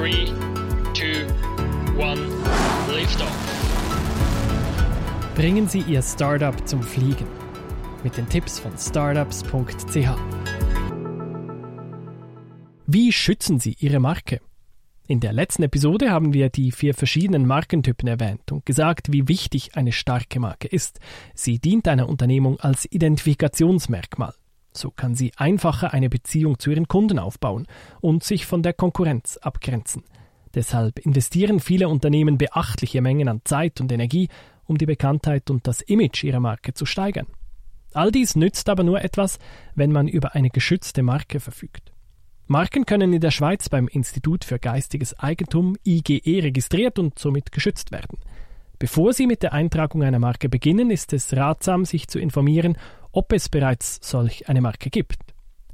3, 2, 1, Liftoff. Bringen Sie Ihr Startup zum Fliegen. Mit den Tipps von startups.ch. Wie schützen Sie Ihre Marke? In der letzten Episode haben wir die vier verschiedenen Markentypen erwähnt und gesagt, wie wichtig eine starke Marke ist. Sie dient einer Unternehmung als Identifikationsmerkmal. So kann sie einfacher eine Beziehung zu ihren Kunden aufbauen und sich von der Konkurrenz abgrenzen. Deshalb investieren viele Unternehmen beachtliche Mengen an Zeit und Energie, um die Bekanntheit und das Image ihrer Marke zu steigern. All dies nützt aber nur etwas, wenn man über eine geschützte Marke verfügt. Marken können in der Schweiz beim Institut für geistiges Eigentum IGE registriert und somit geschützt werden. Bevor Sie mit der Eintragung einer Marke beginnen, ist es ratsam, sich zu informieren, ob es bereits solch eine Marke gibt.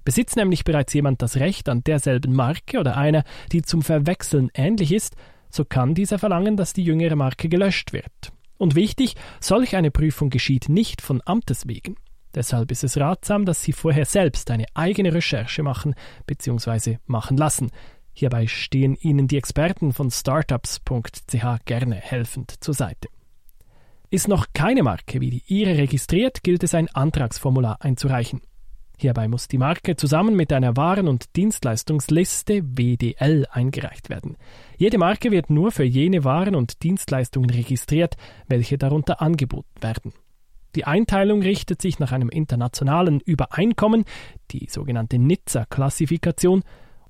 Besitzt nämlich bereits jemand das Recht an derselben Marke oder einer, die zum Verwechseln ähnlich ist, so kann dieser verlangen, dass die jüngere Marke gelöscht wird. Und wichtig, solch eine Prüfung geschieht nicht von Amtes wegen. Deshalb ist es ratsam, dass Sie vorher selbst eine eigene Recherche machen bzw. machen lassen. Hierbei stehen Ihnen die Experten von startups.ch gerne helfend zur Seite. Ist noch keine Marke wie die Ihre registriert, gilt es ein Antragsformular einzureichen. Hierbei muss die Marke zusammen mit einer Waren- und Dienstleistungsliste WDL eingereicht werden. Jede Marke wird nur für jene Waren und Dienstleistungen registriert, welche darunter angeboten werden. Die Einteilung richtet sich nach einem internationalen Übereinkommen, die sogenannte Nizza-Klassifikation,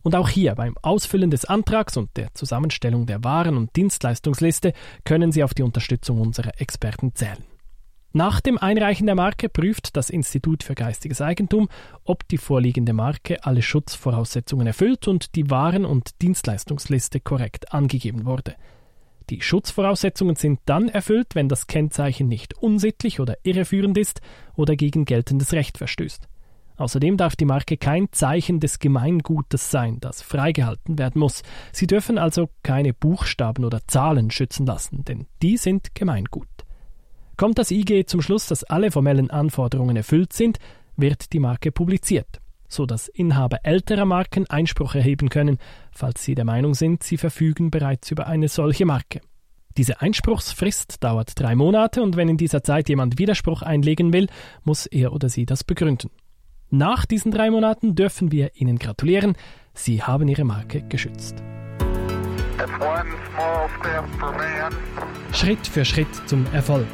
und auch hier beim Ausfüllen des Antrags und der Zusammenstellung der Waren- und Dienstleistungsliste können Sie auf die Unterstützung unserer Experten zählen. Nach dem Einreichen der Marke prüft das Institut für geistiges Eigentum, ob die vorliegende Marke alle Schutzvoraussetzungen erfüllt und die Waren- und Dienstleistungsliste korrekt angegeben wurde. Die Schutzvoraussetzungen sind dann erfüllt, wenn das Kennzeichen nicht unsittlich oder irreführend ist oder gegen geltendes Recht verstößt. Außerdem darf die Marke kein Zeichen des Gemeingutes sein, das freigehalten werden muss. Sie dürfen also keine Buchstaben oder Zahlen schützen lassen, denn die sind Gemeingut. Kommt das IG zum Schluss, dass alle formellen Anforderungen erfüllt sind, wird die Marke publiziert so dass Inhaber älterer Marken Einspruch erheben können, falls sie der Meinung sind, sie verfügen bereits über eine solche Marke. Diese Einspruchsfrist dauert drei Monate und wenn in dieser Zeit jemand Widerspruch einlegen will, muss er oder sie das begründen. Nach diesen drei Monaten dürfen wir Ihnen gratulieren, Sie haben Ihre Marke geschützt. Schritt für Schritt zum Erfolg.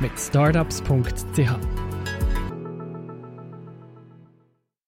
Mit startups.ch